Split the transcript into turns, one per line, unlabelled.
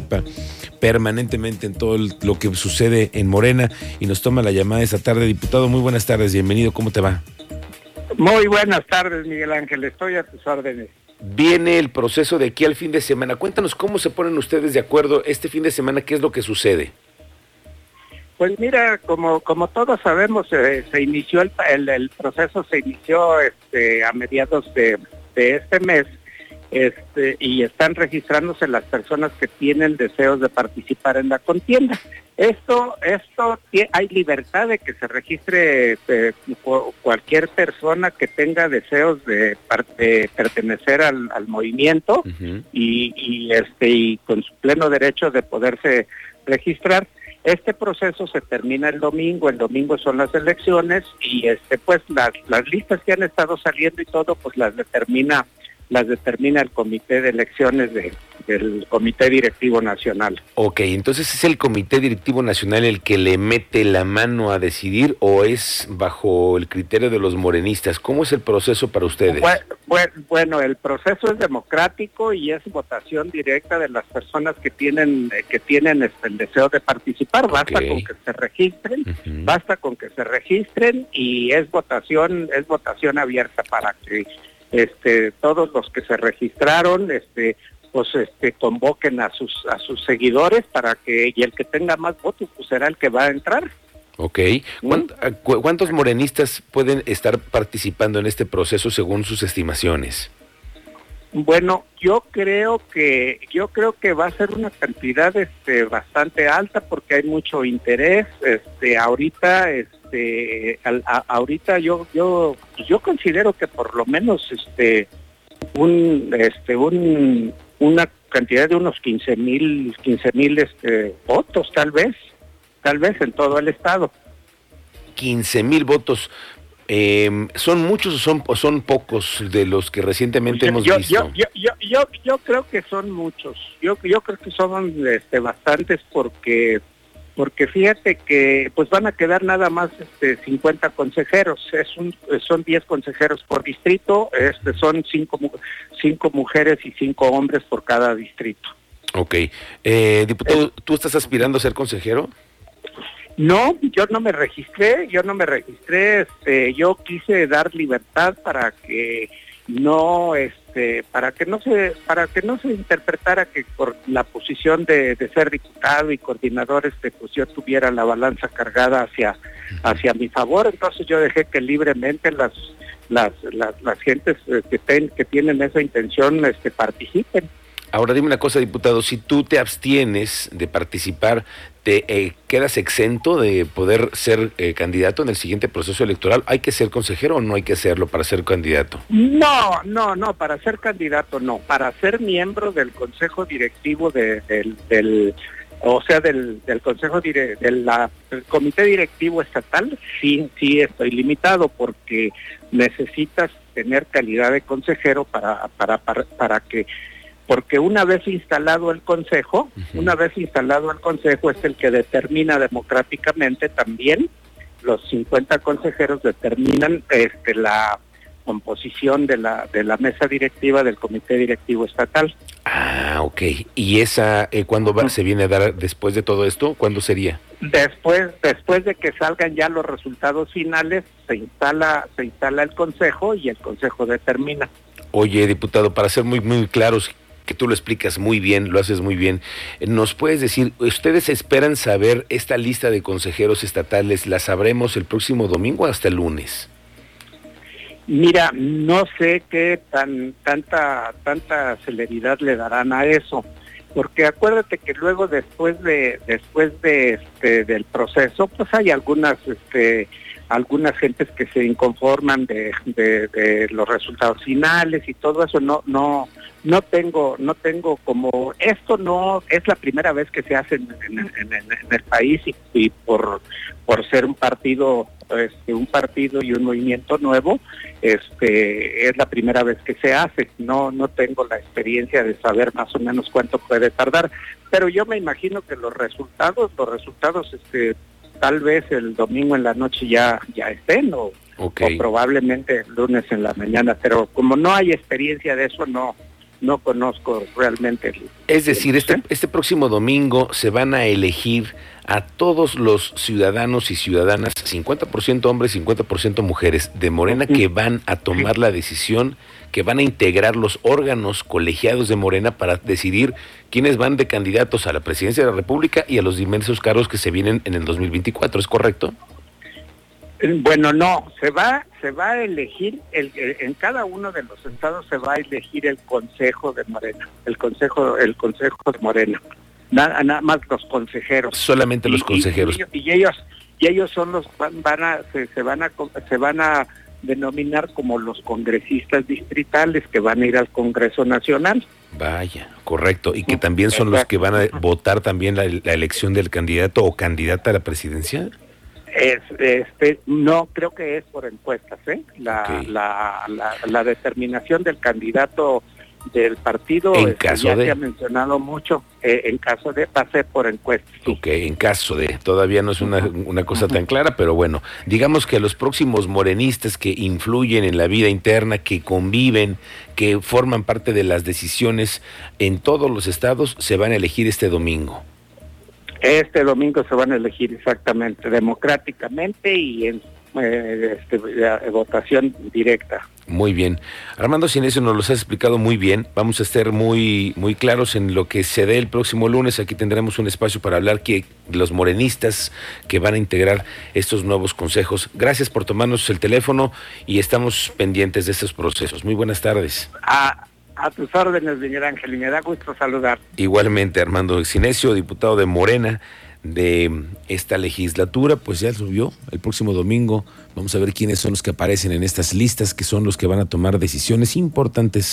participa permanentemente en todo lo que sucede en Morena y nos toma la llamada esta tarde. Diputado, muy buenas tardes, bienvenido, ¿cómo te va?
Muy buenas tardes, Miguel Ángel, estoy a tus órdenes.
Viene el proceso de aquí al fin de semana. Cuéntanos cómo se ponen ustedes de acuerdo este fin de semana, qué es lo que sucede.
Pues mira, como como todos sabemos, eh, se inició el, el, proceso, se inició este, a mediados de, de este mes este, y están registrándose las personas que tienen deseos de participar en la contienda. Esto, esto hay libertad de que se registre eh, cualquier persona que tenga deseos de, pertenecer al, movimiento y, y, este y con su pleno derecho de poderse registrar. Este proceso se termina el domingo, el domingo son las elecciones y este pues las, las listas que han estado saliendo y todo pues las determina las determina el Comité de Elecciones del Comité Directivo Nacional.
Ok, entonces es el Comité Directivo Nacional el que le mete la mano a decidir o es bajo el criterio de los morenistas. ¿Cómo es el proceso para ustedes?
Bueno, el proceso es democrático y es votación directa de las personas que tienen que tienen este, el deseo de participar. Basta con que se registren, basta con que se registren y es votación es votación abierta para que este, todos los que se registraron, este, pues este, convoquen a sus, a sus seguidores para que, y el que tenga más votos, pues será el que va a entrar.
Ok. ¿Mm? ¿Cuántos morenistas pueden estar participando en este proceso según sus estimaciones?
Bueno, yo creo que yo creo que va a ser una cantidad este bastante alta porque hay mucho interés. Este ahorita este ahorita yo yo yo considero que por lo menos este un este un una cantidad de unos 15 mil 15 mil este votos tal vez tal vez en todo el estado.
15 mil votos. Eh, ¿Son muchos o son, son pocos de los que recientemente hemos visto?
Yo, yo, yo, yo, creo que son muchos. Yo, yo creo que son este, bastantes porque porque fíjate que pues van a quedar nada más este 50 consejeros, es un, son 10 consejeros por distrito, este son cinco, cinco mujeres y cinco hombres por cada distrito.
Ok. Eh, diputado, ¿tú estás aspirando a ser consejero?
No, yo no me registré, yo no me registré, este, yo quise dar libertad para que no este para que no se para que no se interpretara que por la posición de, ser diputado y coordinador este pues yo tuviera la balanza cargada hacia hacia mi favor. Entonces yo dejé que libremente las las las, las gentes que, que tienen esa intención este participen
Ahora dime una cosa, diputado, si tú te abstienes de participar, ¿te eh, quedas exento de poder ser eh, candidato en el siguiente proceso electoral? ¿Hay que ser consejero o no hay que serlo para ser candidato?
No, no, no, para ser candidato no, para ser miembro del consejo directivo del, o sea, del, consejo dire, del comité directivo estatal, sí, sí estoy limitado porque necesitas tener calidad de consejero para, para, para que porque una vez instalado el Consejo, una vez instalado el Consejo es el que determina democráticamente también, los 50 consejeros determinan este, la composición de la, de la mesa directiva del Comité Directivo Estatal.
Ah, ok. ¿Y esa eh, cuándo se viene a dar después de todo esto? ¿Cuándo sería?
Después, después de que salgan ya los resultados finales, se instala, se instala el Consejo y el Consejo determina.
Oye, diputado, para ser muy, muy claros, que tú lo explicas muy bien, lo haces muy bien. ¿Nos puedes decir, ustedes esperan saber esta lista de consejeros estatales, la sabremos el próximo domingo hasta el lunes?
Mira, no sé qué tan tanta tanta celeridad le darán a eso, porque acuérdate que luego después de después de este del proceso, pues hay algunas este algunas gentes que se inconforman de, los resultados finales y todo eso no no no tengo no tengo como esto no es la primera vez que se hace en, el país y, por por ser un partido este, un partido y un movimiento nuevo este es la primera vez que se hace. No no tengo la experiencia de saber más o menos cuánto puede tardar pero yo me imagino que los resultados los resultados este tal vez el domingo en la noche ya, ya estén o, o probablemente el lunes en la mañana, pero como no hay experiencia de eso, no, no conozco realmente.
Es decir, este, este próximo domingo se van a elegir a todos los ciudadanos y ciudadanas, 50% hombres, 50% mujeres de Morena, que van a tomar la decisión, que van a integrar los órganos colegiados de Morena para decidir quiénes van de candidatos a la presidencia de la República y a los diversos cargos que se vienen en el 2024, ¿es correcto?
Bueno, no, se va, se va a elegir, el, en cada uno de los estados se va a elegir el Consejo de Morena, el Consejo, el Consejo de Morena nada, nada más los consejeros.
Solamente los consejeros.
Y, ellos y ellos son los van, a se, van a se van a denominar como los congresistas distritales que van a ir al Congreso Nacional.
Vaya, correcto. Y que también son los que van a votar también la, elección del candidato o candidata a la presidencia.
Es, este, no, creo que es por encuestas, ¿eh? La, la, la, la determinación del candidato del partido
en este, caso ya de...
se ha mencionado mucho eh, en caso de pase por encuesta.
Ok, en caso de, todavía no es una, una cosa tan clara, pero bueno, digamos que los próximos morenistas que influyen en la vida interna, que conviven, que forman parte de las decisiones en todos los estados, se van a elegir este domingo.
Este domingo se van a elegir exactamente, democráticamente y en eh, este, votación directa.
Muy bien. Armando Sinesio nos los ha explicado muy bien. Vamos a estar muy, muy claros en lo que se dé el próximo lunes. Aquí tendremos un espacio para hablar que los morenistas que van a integrar estos nuevos consejos. Gracias por tomarnos el teléfono y estamos pendientes de estos procesos. Muy buenas tardes.
A tus órdenes, Miguel Ángel, y da gusto saludar.
Igualmente, Armando Sinesio, diputado de Morena de esta legislatura, pues ya subió el próximo domingo. Vamos a ver quiénes son los que aparecen en estas listas, que son los que van a tomar decisiones importantes